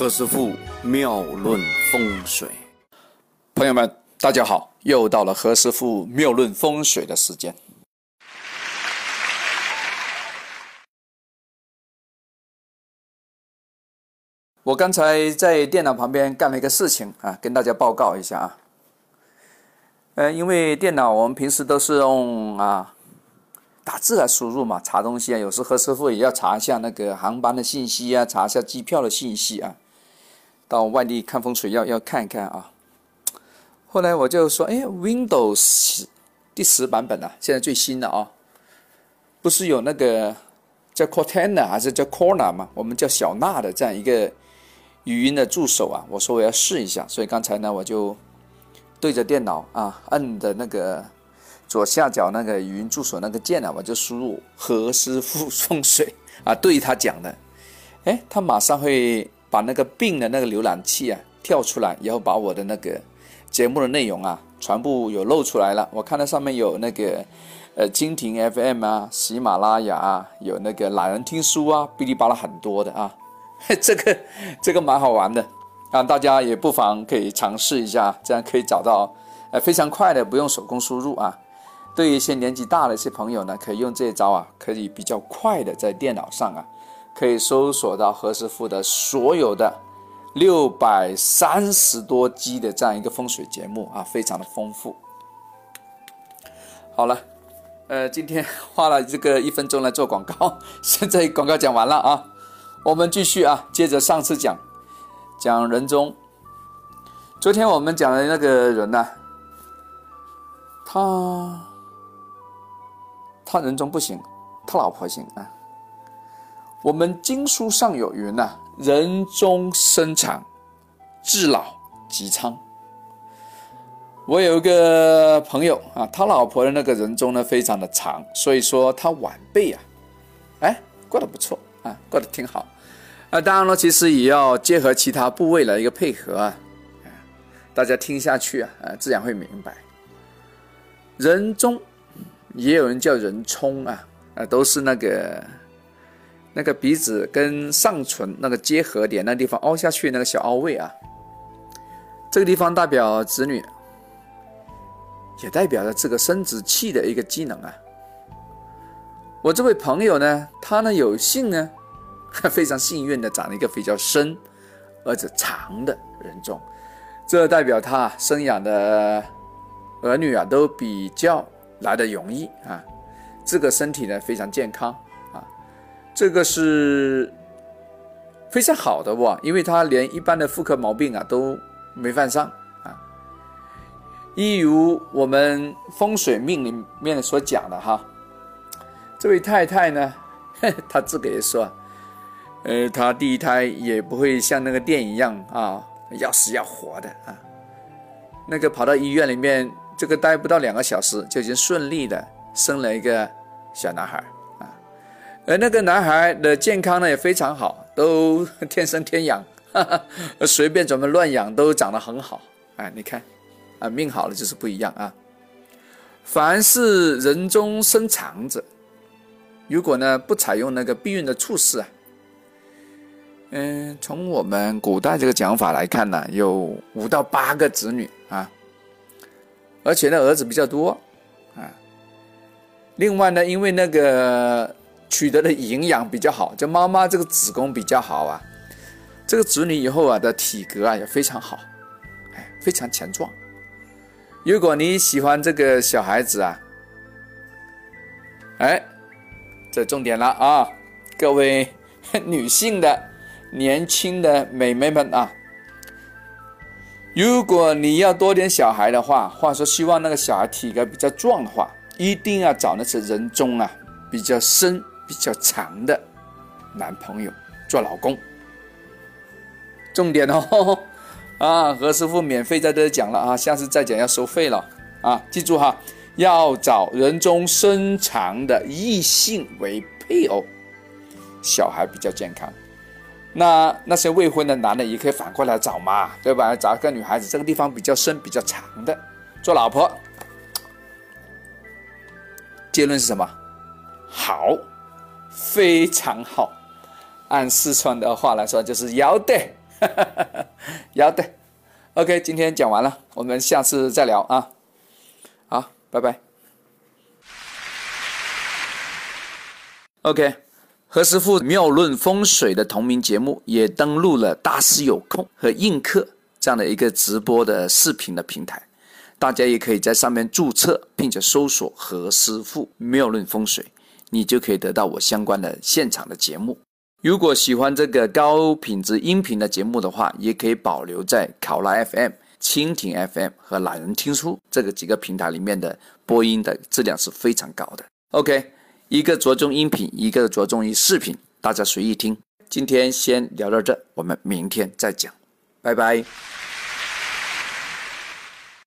何师傅妙论风水，朋友们，大家好，又到了何师傅妙论风水的时间。我刚才在电脑旁边干了一个事情啊，跟大家报告一下啊。呃，因为电脑我们平时都是用啊打字来输入嘛，查东西啊，有时何师傅也要查一下那个航班的信息啊，查一下机票的信息啊。到外地看风水要要看一看啊。后来我就说，哎，Windows 第十版本啊，现在最新的啊，不是有那个叫 Cortana 还是叫 Corner 嘛？我们叫小娜的这样一个。语音的助手啊，我说我要试一下，所以刚才呢，我就对着电脑啊，摁的那个左下角那个语音助手那个键呢，我就输入何师傅风水啊，对他讲的，哎，他马上会把那个病的那个浏览器啊跳出来，然后把我的那个节目的内容啊全部有露出来了。我看到上面有那个呃蜻蜓 FM 啊，喜马拉雅啊，有那个懒人听书啊，哔哩吧啦很多的啊。这个这个蛮好玩的啊，大家也不妨可以尝试一下，这样可以找到呃非常快的，不用手工输入啊。对一些年纪大的一些朋友呢，可以用这一招啊，可以比较快的在电脑上啊，可以搜索到何师傅的所有的六百三十多集的这样一个风水节目啊，非常的丰富。好了，呃，今天花了这个一分钟来做广告，现在广告讲完了啊。我们继续啊，接着上次讲讲人中。昨天我们讲的那个人呢，他他人中不行，他老婆行啊。我们经书上有云呐：“人中生长，至老吉昌。”我有一个朋友啊，他老婆的那个人中呢非常的长，所以说他晚辈啊，哎，过得不错。啊，过得挺好，啊，当然了，其实也要结合其他部位的一个配合啊，大家听下去啊，啊，自然会明白。人中，也有人叫人冲啊，啊，都是那个那个鼻子跟上唇那个结合点那地方凹下去那个小凹位啊，这个地方代表子女，也代表着这个生殖器的一个机能啊。我这位朋友呢，他呢有幸呢，非常幸运的长了一个比较深而且长的人中，这代表他生养的儿女啊都比较来的容易啊，这个身体呢非常健康，这个是非常好的哇，因为他连一般的妇科毛病啊都没犯上啊，一如我们风水命里面所讲的哈。这位太太呢，她自个也说，呃，她第一胎也不会像那个电影一样啊，要死要活的啊。那个跑到医院里面，这个待不到两个小时就已经顺利的生了一个小男孩。而那个男孩的健康呢也非常好，都天生天养，随便怎么乱养都长得很好。哎，你看，啊，命好了就是不一样啊。凡是人中生长者。如果呢不采用那个避孕的措施啊，嗯，从我们古代这个讲法来看呢，有五到八个子女啊，而且呢儿子比较多啊。另外呢，因为那个取得的营养比较好，就妈妈这个子宫比较好啊，这个子女以后啊的体格啊也非常好，哎，非常强壮。如果你喜欢这个小孩子啊，哎。这重点了啊，各位女性的年轻的美眉们啊，如果你要多点小孩的话，或者说希望那个小孩体格比较壮的话，一定要找那些人中啊比较深、比较长的男朋友做老公。重点哦，啊，何师傅免费在这讲了啊，下次再讲要收费了啊，记住哈。要找人中身长的异性为配偶，小孩比较健康。那那些未婚的男的也可以反过来找嘛，对吧？找一个女孩子，这个地方比较深、比较长的做老婆。结论是什么？好，非常好。按四川的话来说，就是要得。要得。OK，今天讲完了，我们下次再聊啊。好，拜拜。OK，何师傅妙论风水的同名节目也登录了大师有空和映客这样的一个直播的视频的平台，大家也可以在上面注册，并且搜索何师傅妙论风水，你就可以得到我相关的现场的节目。如果喜欢这个高品质音频的节目的话，也可以保留在考拉 FM、蜻蜓 FM 和懒人听书这个几个平台里面的播音的质量是非常高的。OK，一个着重音频，一个着重于视频，大家随意听。今天先聊到这，我们明天再讲，拜拜。